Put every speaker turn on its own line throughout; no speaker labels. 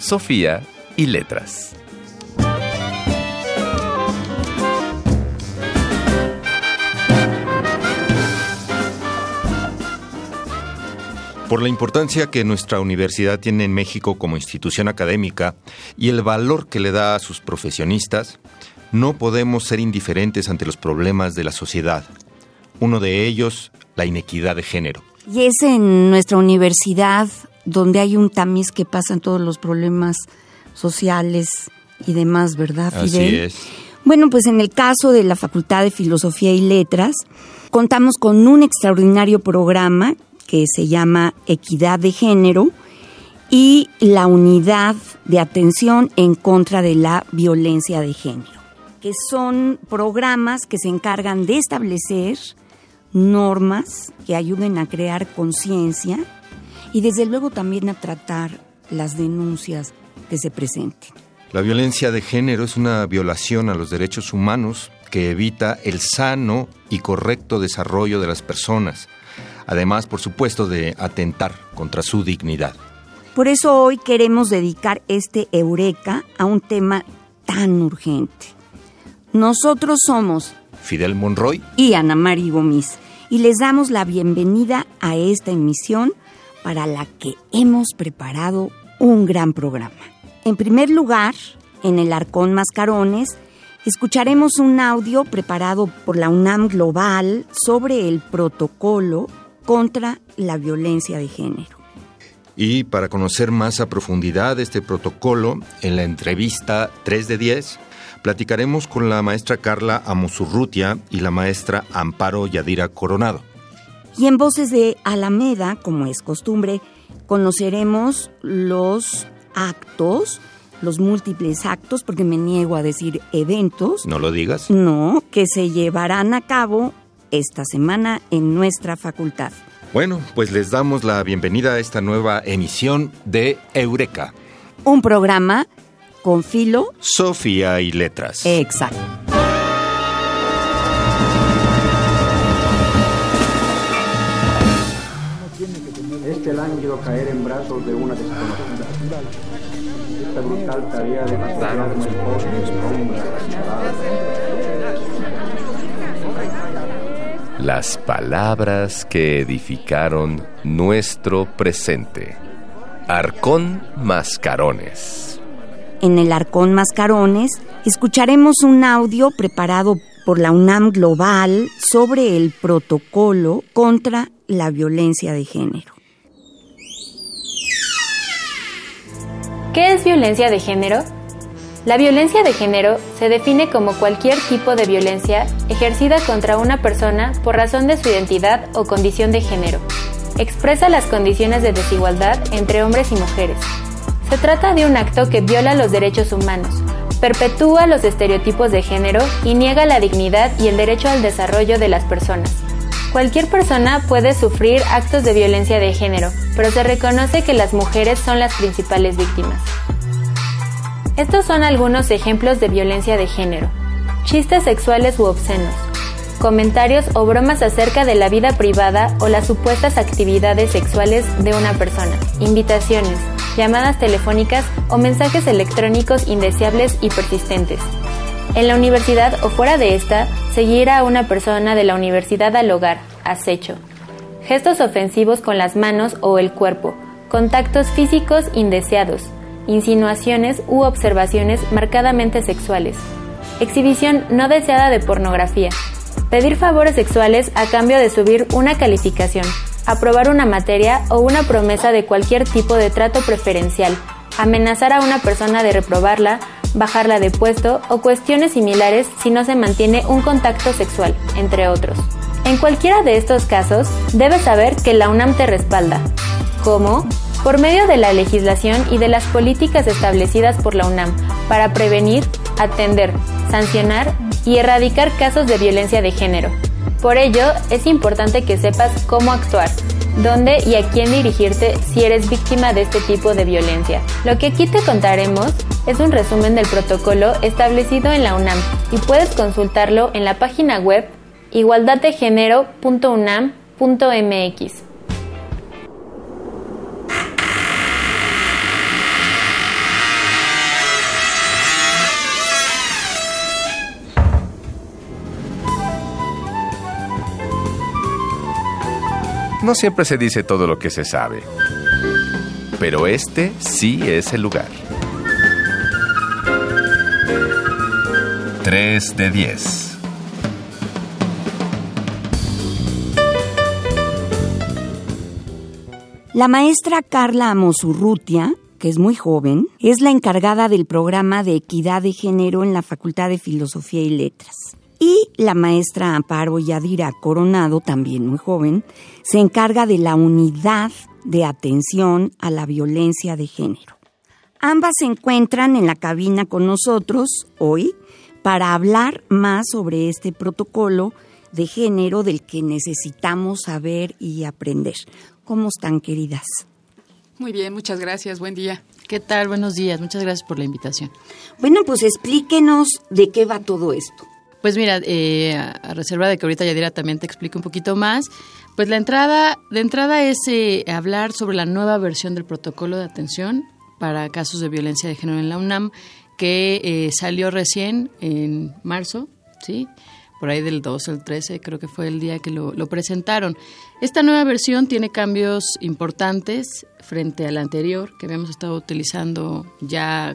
Sofía y letras.
Por la importancia que nuestra universidad tiene en México como institución académica y el valor que le da a sus profesionistas, no podemos ser indiferentes ante los problemas de la sociedad. Uno de ellos, la inequidad de género.
Y es en nuestra universidad donde hay un tamiz que pasan todos los problemas sociales y demás, ¿verdad, Fidel?
Así es.
Bueno, pues en el caso de la Facultad de Filosofía y Letras, contamos con un extraordinario programa que se llama Equidad de Género y la Unidad de Atención en contra de la Violencia de Género, que son programas que se encargan de establecer normas que ayuden a crear conciencia y desde luego también a tratar las denuncias que se presenten.
La violencia de género es una violación a los derechos humanos que evita el sano y correcto desarrollo de las personas, además, por supuesto, de atentar contra su dignidad.
Por eso hoy queremos dedicar este Eureka a un tema tan urgente. Nosotros somos
Fidel Monroy
y Ana Mari Gómez y les damos la bienvenida a esta emisión para la que hemos preparado un gran programa. En primer lugar, en el Arcón Mascarones, escucharemos un audio preparado por la UNAM Global sobre el protocolo contra la violencia de género.
Y para conocer más a profundidad este protocolo, en la entrevista 3 de 10, platicaremos con la maestra Carla Amosurrutia y la maestra Amparo Yadira Coronado.
Y en Voces de Alameda, como es costumbre, conoceremos los actos, los múltiples actos, porque me niego a decir eventos.
¿No lo digas?
No, que se llevarán a cabo esta semana en nuestra facultad.
Bueno, pues les damos la bienvenida a esta nueva emisión de Eureka.
Un programa con filo.
Sofía y letras.
Exacto.
Este lánguido caer en brazos de una desconocida. Esta brutal tarea de matar esposo
Las palabras que edificaron nuestro presente. Arcón Mascarones.
En el Arcón Mascarones escucharemos un audio preparado por la UNAM Global sobre el protocolo contra la violencia de género.
¿Qué es violencia de género? La violencia de género se define como cualquier tipo de violencia ejercida contra una persona por razón de su identidad o condición de género. Expresa las condiciones de desigualdad entre hombres y mujeres. Se trata de un acto que viola los derechos humanos, perpetúa los estereotipos de género y niega la dignidad y el derecho al desarrollo de las personas. Cualquier persona puede sufrir actos de violencia de género, pero se reconoce que las mujeres son las principales víctimas. Estos son algunos ejemplos de violencia de género. Chistes sexuales u obscenos. Comentarios o bromas acerca de la vida privada o las supuestas actividades sexuales de una persona. Invitaciones, llamadas telefónicas o mensajes electrónicos indeseables y persistentes. En la universidad o fuera de esta, seguir a una persona de la universidad al hogar, acecho. Gestos ofensivos con las manos o el cuerpo, contactos físicos indeseados, insinuaciones u observaciones marcadamente sexuales. Exhibición no deseada de pornografía. Pedir favores sexuales a cambio de subir una calificación, aprobar una materia o una promesa de cualquier tipo de trato preferencial, amenazar a una persona de reprobarla, bajarla de puesto o cuestiones similares si no se mantiene un contacto sexual, entre otros. En cualquiera de estos casos, debes saber que la UNAM te respalda. ¿Cómo? por medio de la legislación y de las políticas establecidas por la UNAM para prevenir, atender, sancionar y erradicar casos de violencia de género. Por ello, es importante que sepas cómo actuar, dónde y a quién dirigirte si eres víctima de este tipo de violencia. Lo que aquí te contaremos es un resumen del protocolo establecido en la UNAM y puedes consultarlo en la página web igualdaddegénero.unam.mx.
No siempre se dice todo lo que se sabe, pero este sí es el lugar. 3 de 10.
La maestra Carla Amosurrutia, que es muy joven, es la encargada del programa de equidad de género en la Facultad de Filosofía y Letras. Y la maestra Amparo Yadira Coronado, también muy joven, se encarga de la unidad de atención a la violencia de género. Ambas se encuentran en la cabina con nosotros hoy para hablar más sobre este protocolo de género del que necesitamos saber y aprender. ¿Cómo están, queridas?
Muy bien, muchas gracias. Buen día.
¿Qué tal? Buenos días. Muchas gracias por la invitación.
Bueno, pues explíquenos de qué va todo esto.
Pues mira, eh, a reserva de que ahorita Yadira también te explique un poquito más, pues la entrada, de entrada es eh, hablar sobre la nueva versión del protocolo de atención para casos de violencia de género en la UNAM, que eh, salió recién en marzo, ¿sí? por ahí del 2 al 13, creo que fue el día que lo, lo, presentaron. Esta nueva versión tiene cambios importantes frente a la anterior, que habíamos estado utilizando ya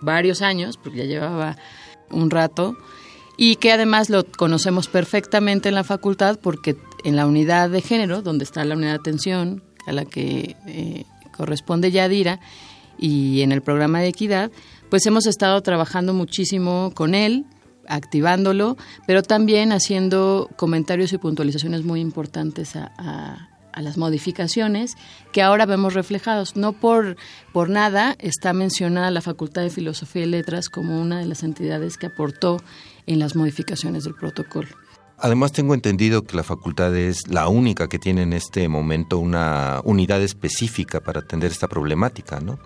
varios años, porque ya llevaba un rato, y que además lo conocemos perfectamente en la facultad, porque en la unidad de género, donde está la unidad de atención, a la que eh, corresponde Yadira, y en el programa de equidad, pues hemos estado trabajando muchísimo con él, activándolo, pero también haciendo comentarios y puntualizaciones muy importantes a, las modificaciones que ahora vemos reflejados. No por, por nada está mencionada la Facultad de Filosofía y Letras como una de las entidades que aportó en las modificaciones del protocolo.
Además, tengo entendido que la facultad es la única que tiene en este momento una unidad específica para atender esta problemática, ¿no?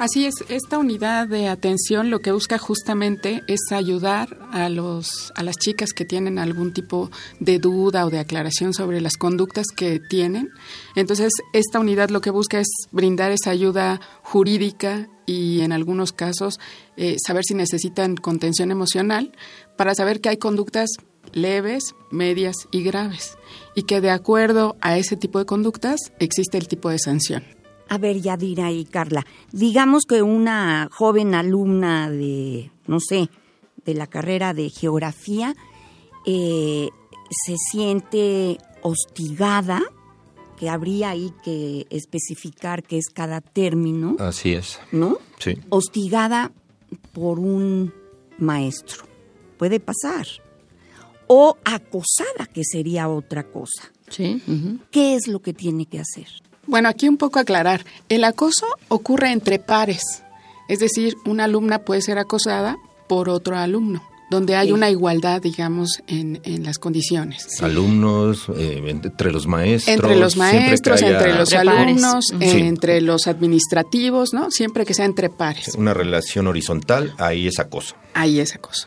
Así es, esta unidad de atención lo que busca justamente es ayudar a los a las chicas que tienen algún tipo de duda o de aclaración sobre las conductas que tienen. Entonces, esta unidad lo que busca es brindar esa ayuda jurídica y en algunos casos eh, saber si necesitan contención emocional para saber que hay conductas leves, medias y graves y que de acuerdo a ese tipo de conductas existe el tipo de sanción.
A ver, Yadira y Carla, digamos que una joven alumna de, no sé, de la carrera de geografía eh, se siente hostigada, que habría ahí que especificar qué es cada término.
Así es.
¿No?
Sí.
Hostigada por un maestro. Puede pasar. O acosada, que sería otra cosa.
Sí. Uh -huh.
¿Qué es lo que tiene que hacer?
Bueno, aquí un poco aclarar. El acoso ocurre entre pares. Es decir, una alumna puede ser acosada por otro alumno, donde hay sí. una igualdad, digamos, en, en las condiciones.
Sí. Alumnos, eh, entre los maestros.
Entre los maestros, haya... entre los entre alumnos, eh, entre los administrativos, ¿no? Siempre que sea entre pares.
Una relación horizontal, ahí es acoso.
Ahí es acoso.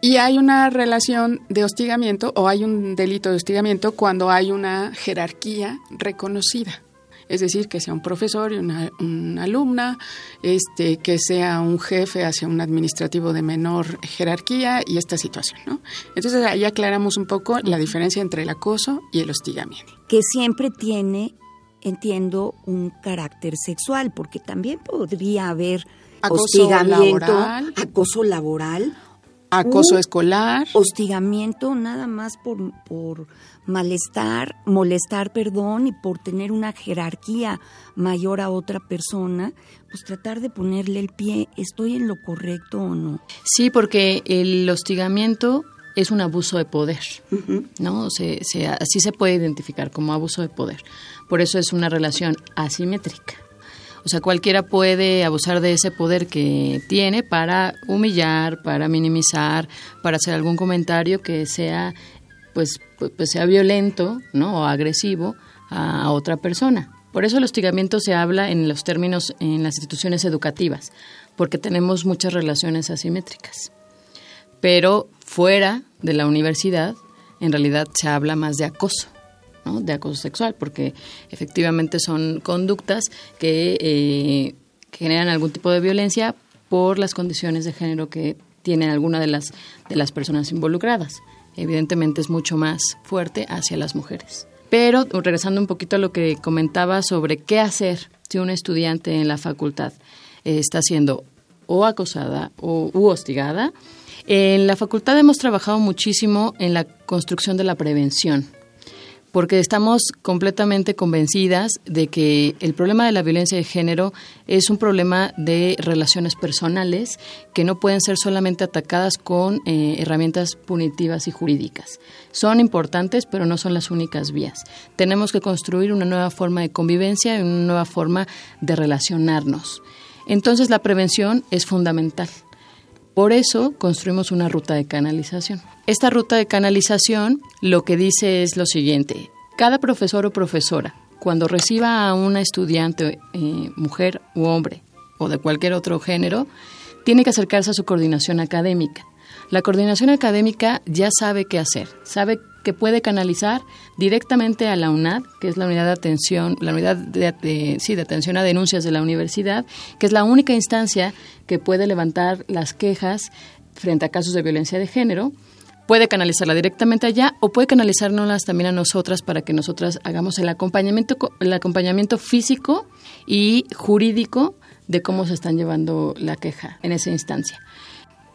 Y hay una relación de hostigamiento o hay un delito de hostigamiento cuando hay una jerarquía reconocida es decir, que sea un profesor y una, una, alumna, este, que sea un jefe hacia un administrativo de menor jerarquía y esta situación, ¿no? Entonces ahí aclaramos un poco la diferencia entre el acoso y el hostigamiento.
Que siempre tiene, entiendo, un carácter sexual, porque también podría haber
acoso
hostigamiento,
laboral,
acoso laboral,
acoso escolar,
hostigamiento nada más por, por malestar, molestar, perdón, y por tener una jerarquía mayor a otra persona, pues tratar de ponerle el pie, ¿estoy en lo correcto o no?
Sí, porque el hostigamiento es un abuso de poder, uh -huh. ¿no? Se, se, así se puede identificar como abuso de poder. Por eso es una relación asimétrica. O sea, cualquiera puede abusar de ese poder que tiene para humillar, para minimizar, para hacer algún comentario que sea, pues, pues sea violento, ¿no? O agresivo a otra persona. Por eso el hostigamiento se habla en los términos en las instituciones educativas, porque tenemos muchas relaciones asimétricas. Pero fuera de la universidad, en realidad se habla más de acoso de acoso sexual, porque efectivamente son conductas que eh, generan algún tipo de violencia por las condiciones de género que tienen alguna de las, de las personas involucradas. Evidentemente es mucho más fuerte hacia las mujeres. Pero regresando un poquito a lo que comentaba sobre qué hacer si un estudiante en la facultad eh, está siendo o acosada o u hostigada, en la facultad hemos trabajado muchísimo en la construcción de la prevención porque estamos completamente convencidas de que el problema de la violencia de género es un problema de relaciones personales que no pueden ser solamente atacadas con eh, herramientas punitivas y jurídicas. Son importantes, pero no son las únicas vías. Tenemos que construir una nueva forma de convivencia y una nueva forma de relacionarnos. Entonces la prevención es fundamental. Por eso construimos una ruta de canalización. Esta ruta de canalización lo que dice es lo siguiente. Cada profesor o profesora, cuando reciba a una estudiante, eh, mujer u hombre, o de cualquier otro género, tiene que acercarse a su coordinación académica. La coordinación académica ya sabe qué hacer, sabe que puede canalizar directamente a la UNAD, que es la unidad de atención, la unidad de, sí, de atención a denuncias de la universidad, que es la única instancia que puede levantar las quejas frente a casos de violencia de género. Puede canalizarla directamente allá o puede canalizárnoslas también a nosotras para que nosotras hagamos el acompañamiento, el acompañamiento físico y jurídico de cómo se están llevando la queja en esa instancia.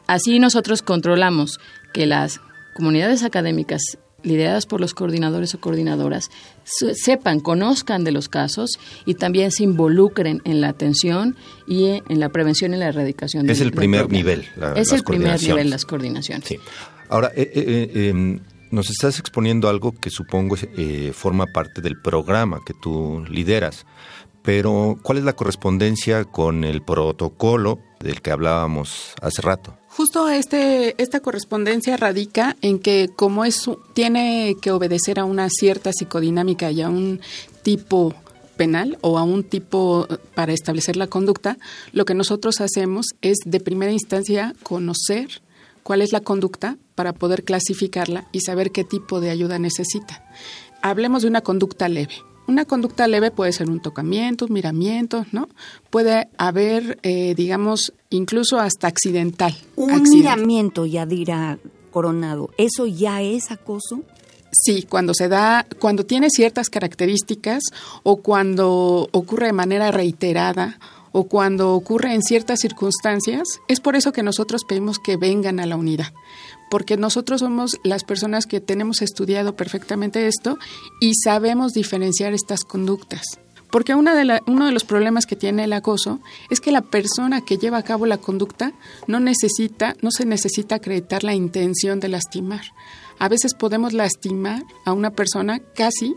Así nosotros controlamos que las comunidades académicas lideradas por los coordinadores o coordinadoras, sepan, conozcan de los casos y también se involucren en la atención y en la prevención y la erradicación.
Es el primer nivel.
es el primer nivel las coordinaciones.
Sí. Ahora, eh, eh, eh, em, nos estás exponiendo algo que supongo forma parte del programa que tú lideras, pero ¿cuál es la correspondencia con el protocolo del que hablábamos hace rato?
Justo este, esta correspondencia radica en que como es, tiene que obedecer a una cierta psicodinámica y a un tipo penal o a un tipo para establecer la conducta, lo que nosotros hacemos es de primera instancia conocer cuál es la conducta para poder clasificarla y saber qué tipo de ayuda necesita. Hablemos de una conducta leve. Una conducta leve puede ser un tocamiento, un miramiento, ¿no? Puede haber, eh, digamos, incluso hasta accidental.
Un miramiento, Yadira Coronado, ¿eso ya es acoso?
Sí, cuando se da, cuando tiene ciertas características o cuando ocurre de manera reiterada o cuando ocurre en ciertas circunstancias, es por eso que nosotros pedimos que vengan a la unidad porque nosotros somos las personas que tenemos estudiado perfectamente esto y sabemos diferenciar estas conductas. Porque una de uno de los problemas que tiene el acoso es que la persona que lleva a cabo la conducta no necesita, no se necesita acreditar la intención de lastimar. A veces podemos lastimar a una persona casi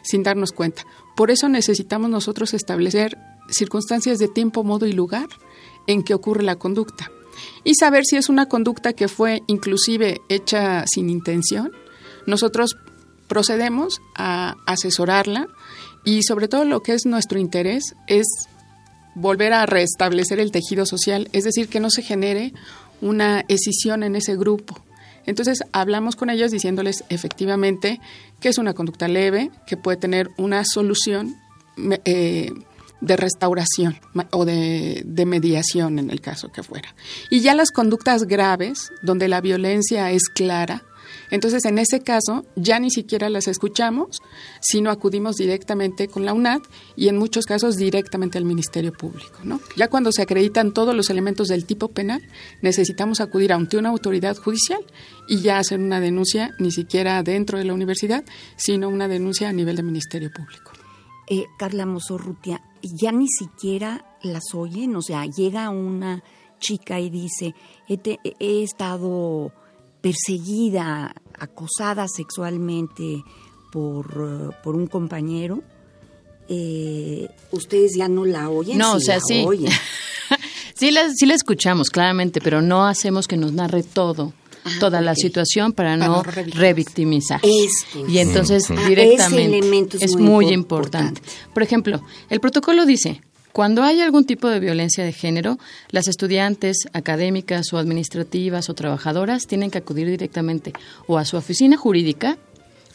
sin darnos cuenta. Por eso necesitamos nosotros establecer circunstancias de tiempo, modo y lugar en que ocurre la conducta y saber si es una conducta que fue inclusive hecha sin intención. Nosotros procedemos a asesorarla y sobre todo lo que es nuestro interés es volver a restablecer el tejido social, es decir, que no se genere una escisión en ese grupo. Entonces hablamos con ellos diciéndoles efectivamente que es una conducta leve, que puede tener una solución eh, de restauración o de, mediación en el caso que fuera. Y ya las conductas graves, donde la violencia es clara, entonces en ese caso ya ni siquiera las escuchamos, sino acudimos directamente con la UNAD y en muchos casos directamente al Ministerio Público. ¿no? Ya cuando se acreditan todos los elementos del tipo penal, necesitamos acudir ante una autoridad judicial y ya hacer una denuncia ni siquiera dentro de la universidad, sino una denuncia a nivel del Ministerio Público.
Eh, Carla Mozorrutia, ya ni siquiera las oyen, o sea, llega una chica y dice, he, estado perseguida, acosada sexualmente por, por un compañero eh, ustedes ya no la oyen.
No, o sea, sí. sí, la, sí la escuchamos, claramente, pero no hacemos que nos narre todo. Ah, toda la situación para, no revictimizar. Y entonces directamente es, muy, importante. Por ejemplo, el protocolo dice, cuando hay algún tipo de violencia de género, las estudiantes académicas o administrativas o trabajadoras tienen que acudir directamente o a su oficina jurídica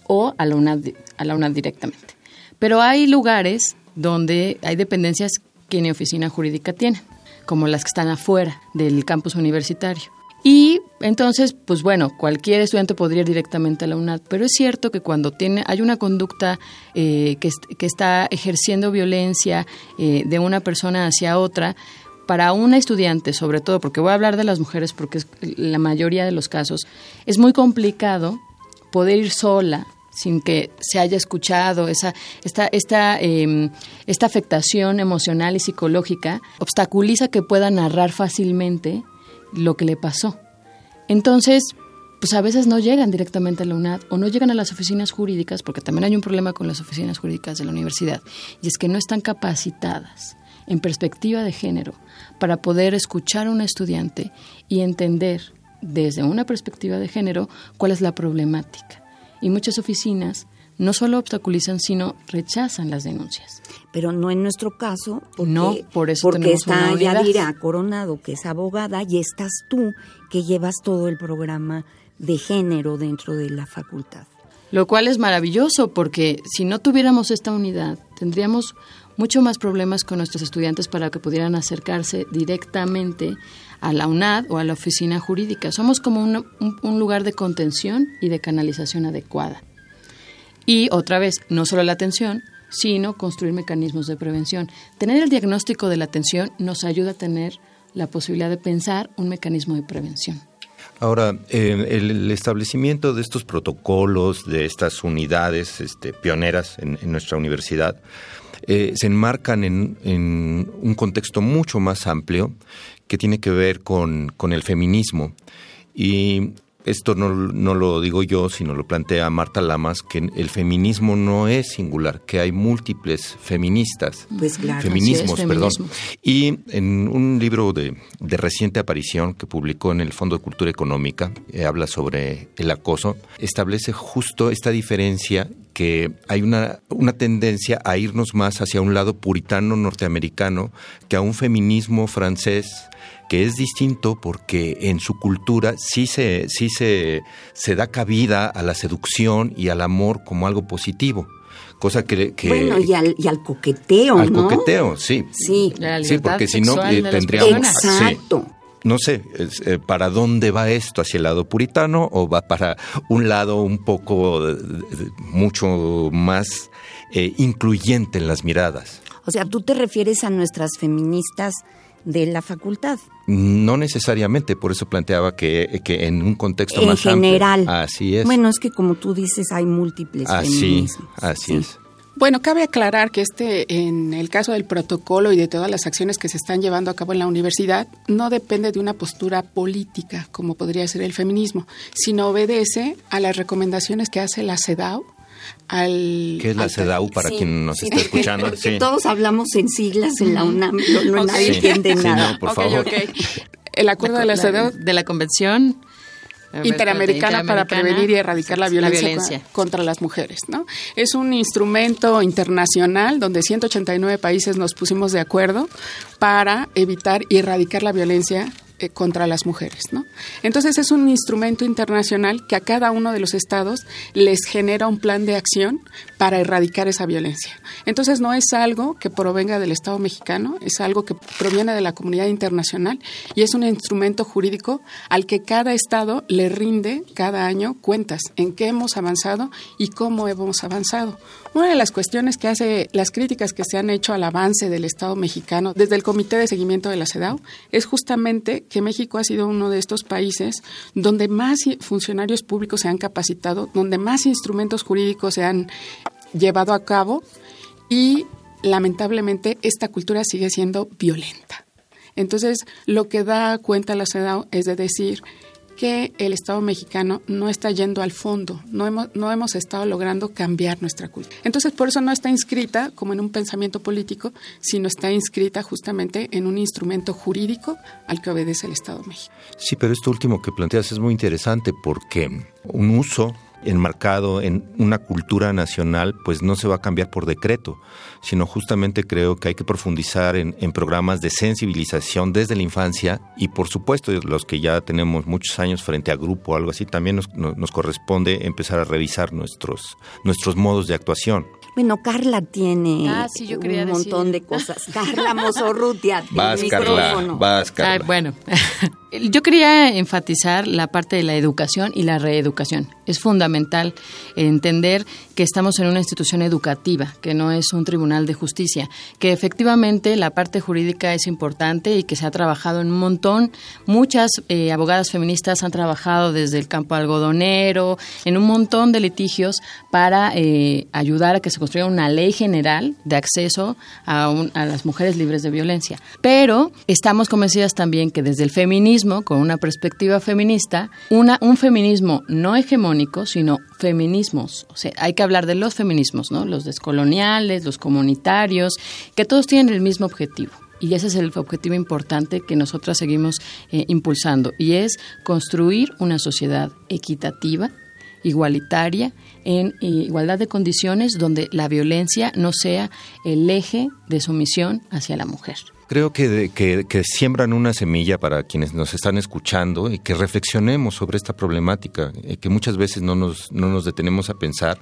o a la UNAD, a la UNAD directamente. Pero hay lugares donde hay dependencias que ni oficina jurídica tienen, como las que están afuera del campus universitario. Y entonces, pues bueno, cualquier estudiante podría ir directamente a la UNAD, pero es cierto que cuando tiene, hay una conducta eh, que, que, está ejerciendo violencia eh, de una persona hacia otra, para una estudiante, sobre todo, porque voy a hablar de las mujeres porque es la mayoría de los casos, es muy complicado poder ir sola sin que se haya escuchado esa esta esta em, esta afectación emocional y psicológica. Obstaculiza que pueda narrar fácilmente lo que le pasó. Entonces, pues a veces no llegan directamente a la UNAD o no llegan a las oficinas jurídicas, porque también hay un problema con las oficinas jurídicas de la universidad, y es que no están capacitadas en perspectiva de género para poder escuchar a un estudiante y entender desde una perspectiva de género cuál es la problemática. Y muchas oficinas no solo obstaculizan, sino rechazan las denuncias.
Pero no en nuestro caso, porque,
no, por eso
porque está Yadira Coronado, que es abogada, y estás tú, que llevas todo el programa de género dentro de la facultad.
Lo cual es maravilloso, porque si no tuviéramos esta unidad, tendríamos mucho más problemas con nuestros estudiantes para que pudieran acercarse directamente a la UNAD o a la oficina jurídica. Somos como un lugar de contención y de canalización adecuada. Y otra vez, no solo la atención, sino construir mecanismos de prevención. Tener el diagnóstico de la atención nos ayuda a tener la posibilidad de pensar un mecanismo de prevención.
Ahora, el, establecimiento de estos protocolos, de estas unidades este, pioneras en, nuestra universidad, eh, se enmarcan en, en, un contexto mucho más amplio que tiene que ver con, con el feminismo. Y esto no, no, lo digo yo, sino lo plantea Marta Lamas, que el feminismo no es singular, que hay múltiples feministas,
pues claro,
feminismos, perdón. Y en un libro de, de, reciente aparición que publicó en el Fondo de Cultura Económica, eh, habla sobre el acoso, establece justo esta diferencia que hay una, una tendencia a irnos más hacia un lado puritano norteamericano que a un feminismo francés que es distinto porque en su cultura sí se, sí se, se da cabida a la seducción y al amor como algo positivo cosa que,
bueno y al, y al coqueteo
al coqueteo sí.
Sí.
Sí porque si no eh, tendríamos
exacto
no sé, eh, ¿para dónde va esto? ¿Hacia el lado puritano o va para un lado un poco, mucho más eh, incluyente en las miradas?
O sea, tú te refieres a nuestras feministas de la facultad.
No necesariamente, por eso planteaba que, que en un contexto
en
más
general.
Así es.
Bueno, es que como tú dices, hay múltiples
así, Así es.
Bueno, cabe aclarar que este, en el caso del protocolo y de todas las acciones que se están llevando a cabo en la universidad, no depende de una postura política, como podría ser el feminismo, sino obedece a las recomendaciones que hace la CEDAW al,
¿Qué es la CEDAW para quien nos está escuchando?
Todos hablamos en siglas en la UNAM, no, nadie entiende nada.
No, por favor.
El acuerdo de la CEDAW
de la convención
Interamericana, para prevenir y erradicar la violencia, contra las mujeres. ¿no? Es un instrumento internacional donde 189 países nos pusimos de acuerdo para evitar y erradicar la violencia eh, contra las mujeres. Entonces es un instrumento internacional que a cada uno de los estados les genera un plan de acción para erradicar esa violencia. Entonces no es algo que provenga del Estado mexicano, es algo que proviene de la comunidad internacional y es un instrumento jurídico al que cada estado le rinde cada año cuentas en qué hemos avanzado y cómo hemos avanzado. Una de las cuestiones que hace las críticas que se han hecho al avance del Estado mexicano desde el Comité de Seguimiento de la CEDAW es justamente que México ha sido uno de estos países donde más funcionarios públicos se han capacitado, donde más instrumentos jurídicos se han llevado a cabo y lamentablemente esta cultura sigue siendo violenta. Entonces, lo que da cuenta la CEDAW es de decir, que el Estado mexicano no está yendo al fondo, no hemos, no hemos estado logrando cambiar nuestra cultura. Entonces, por eso no está inscrita como en un pensamiento político, sino está inscrita justamente en un instrumento jurídico al que obedece el Estado México.
Sí, pero esto último que planteas es muy interesante porque un uso enmarcado en una cultura nacional, pues no se va a cambiar por decreto, sino justamente creo que hay que profundizar en, programas de sensibilización desde la infancia y por supuesto los que ya tenemos muchos años frente a grupo o algo así, también nos, nos corresponde empezar a revisar nuestros, nuestros modos de actuación.
Bueno, Carla tiene
ah, un
montón de cosas. Carla Mozorrutia.
Vas, Carla. Vas, Carla.
bueno, yo quería enfatizar la parte de la educación y la reeducación. Es fundamental entender que estamos en una institución educativa, que no es un tribunal de justicia, que efectivamente la parte jurídica es importante y que se ha trabajado en un montón. Muchas eh, abogadas feministas han trabajado desde el campo algodonero, en un montón de litigios para eh, ayudar a que se construir una ley general de acceso a, a las mujeres libres de violencia. Pero estamos convencidas también que desde el feminismo, con una perspectiva feminista, una, un feminismo no hegemónico, sino feminismos. O sea, hay que hablar de los feminismos, ¿no? Los descoloniales, los comunitarios, que todos tienen el mismo objetivo y ese es el objetivo importante que nosotras seguimos eh, impulsando y es construir una sociedad equitativa, igualitaria en igualdad de condiciones donde la violencia no sea el eje de sumisión hacia la mujer.
Creo que, que, siembran una semilla para quienes nos están escuchando y que reflexionemos sobre esta problemática, eh, que muchas veces no nos, no nos detenemos a pensar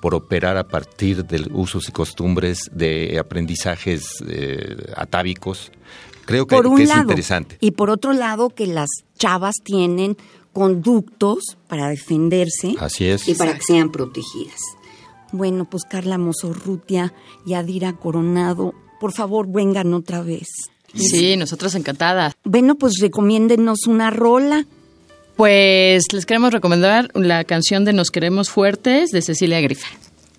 por operar a partir de usos y costumbres, de aprendizajes eh, atávicos. Creo que,
por
es interesante.
Y por otro lado, que las chavas tienen conductos para defenderse
Así es.
y para que sean protegidas. Bueno, pues Carla Mozorrutia y Adira Coronado, por favor, vengan otra vez.
Sí, nosotros encantadas.
Bueno, pues recomiéndenos una rola.
Pues les queremos recomendar la canción de Nos queremos fuertes de Cecilia Grifa.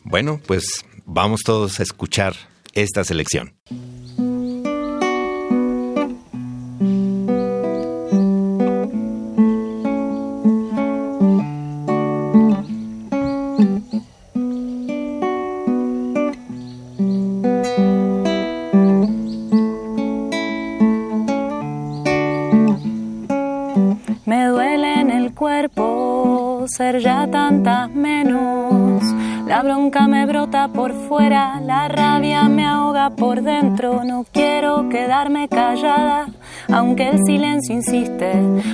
Bueno, pues vamos todos a escuchar esta selección.
Por dentro. No quiero quedarme callada, aunque el silencio insiste.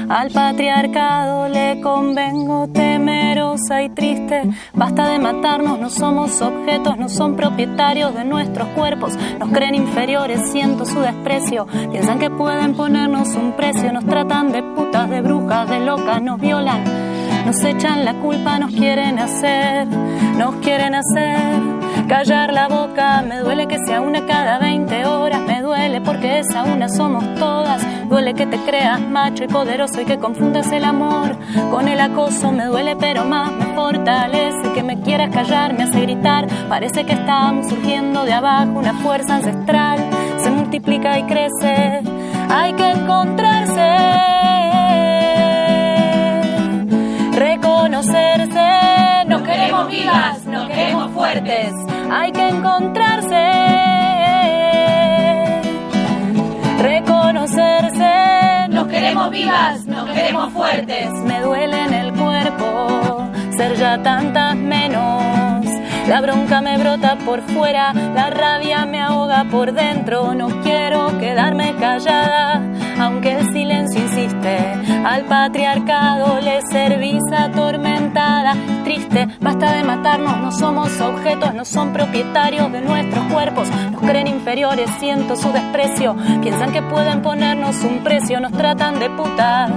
Al patriarcado le convengo temerosa y triste. Basta de matarnos, no somos objetos, no son propietarios de nuestros cuerpos. Nos creen inferiores, siento su desprecio. Piensan que pueden ponernos un precio, nos tratan de putas, de brujas, de locas, nos violan nos echan la culpa, nos quieren hacer, nos quieren hacer callar la boca. Me duele que sea una cada 20 horas, me duele porque esa una somos todas. Duele que te creas macho y poderoso y que confundas el amor con el acoso. Me duele, pero más me fortalece que me quieras callar, me hace gritar. Parece que estamos surgiendo de abajo, una fuerza ancestral se multiplica y crece. Hay que encontrarse reconocerse. Nos queremos vivas, fuertes. Hay que encontrarse. Reconocerse. Nos queremos vivas, nos queremos fuertes. Me duele en el cuerpo ser ya tantas menos. La bronca me brota por fuera, la rabia me ahoga por dentro. No quiero quedarme callada aunque el silencio insiste. Al patriarcado le servís atormentada, triste, basta de matarnos, no somos objetos, no son propietarios de nuestros cuerpos, nos creen inferiores, siento su desprecio, piensan que pueden ponernos un precio, nos tratan de putas,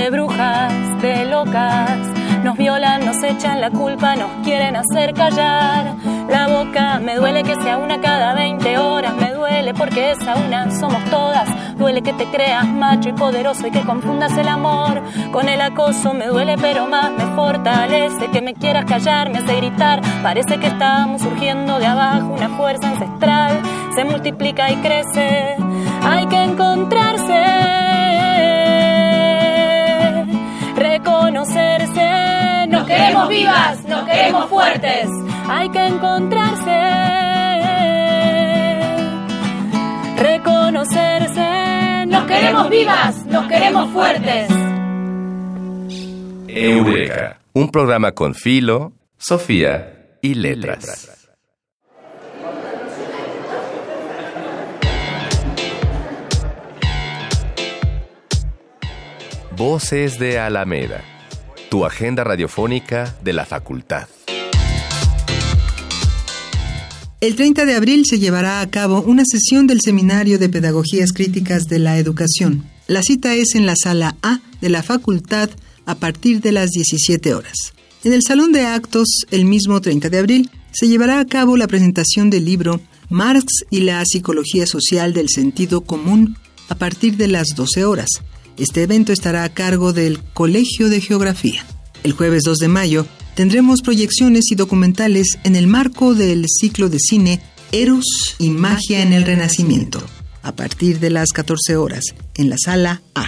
de brujas, de locas, nos violan, nos echan la culpa, nos quieren hacer callar. La boca, me duele que sea una cada 20 horas, me duele porque esa una somos todas, duele que te creas macho y poderoso y que confundas el amor. Con el acoso. Me duele, pero más me fortalece. Que me quieras callar, me hace gritar. Parece que estamos surgiendo de abajo, una fuerza ancestral. Se multiplica y crece. Hay que encontrarse, conocerse. Nos queremos vivas, nos queremos fuertes. Hay que encontrarse. Reconocerse. Nos queremos vivas, nos queremos fuertes.
Eureka, un programa con Filo, Sofía y letras. Voces de Alameda, tu agenda radiofónica de la facultad.
El 30 de abril se llevará a cabo una sesión del Seminario de Pedagogías Críticas de la Educación. La cita es en la sala A de la facultad a partir de las 17 horas. En el Salón de Actos, el mismo 30 de abril, se llevará a cabo la presentación del libro Marx y la Psicología Social del Sentido Común a partir de las 12 horas. Este evento estará a cargo del Colegio de Geografía. El jueves 2 de mayo tendremos proyecciones y documentales en el marco del ciclo de cine Eros y Magia en el Renacimiento, a partir de las 14 horas, en la sala A.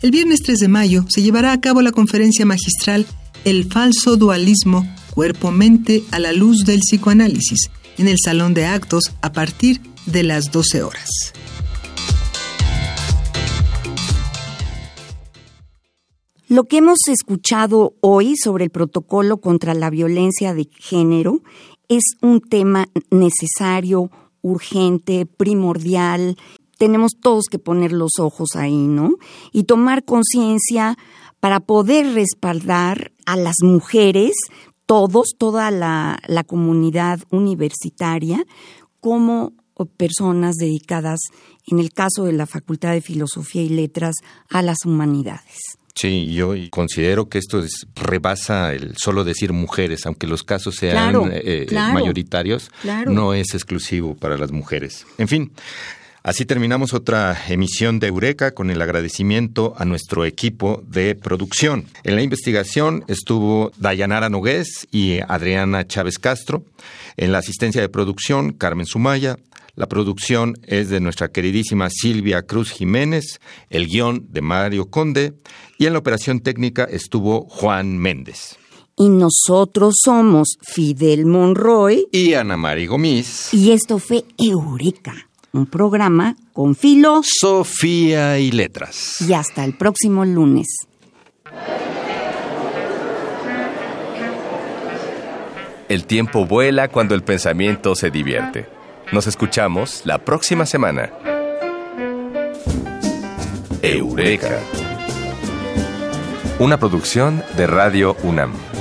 El viernes 3 de mayo se llevará a cabo la conferencia magistral El falso dualismo cuerpo-mente a la luz del psicoanálisis, en el Salón de Actos a partir de las 12 horas.
Lo que hemos escuchado hoy sobre el protocolo contra la violencia de género es un tema necesario, urgente, primordial. Tenemos todos que poner los ojos ahí, ¿no? Y tomar conciencia para poder respaldar a las mujeres, todos, toda la, la comunidad universitaria, como personas dedicadas, en el caso de la Facultad de Filosofía y Letras, a las humanidades.
Sí, yo considero que esto es, rebasa el solo decir mujeres, aunque los casos sean eh, mayoritarios, no es exclusivo para las mujeres. En fin, así terminamos otra emisión de Eureka con el agradecimiento a nuestro equipo de producción. En la investigación estuvo Dayanara Nogués y Adriana Chávez Castro. En la asistencia de producción, Carmen Sumaya. La producción es de nuestra queridísima Silvia Cruz Jiménez, el guion de Mario Conde y en la operación técnica estuvo Juan Méndez.
Y nosotros somos Fidel Monroy
y Ana Mari Gomis.
Y esto fue Eureka, un programa con filo,
Sofía y letras.
Y hasta el próximo lunes.
El tiempo vuela cuando el pensamiento se divierte. Nos escuchamos la próxima semana. Eureka. Una producción de Radio UNAM.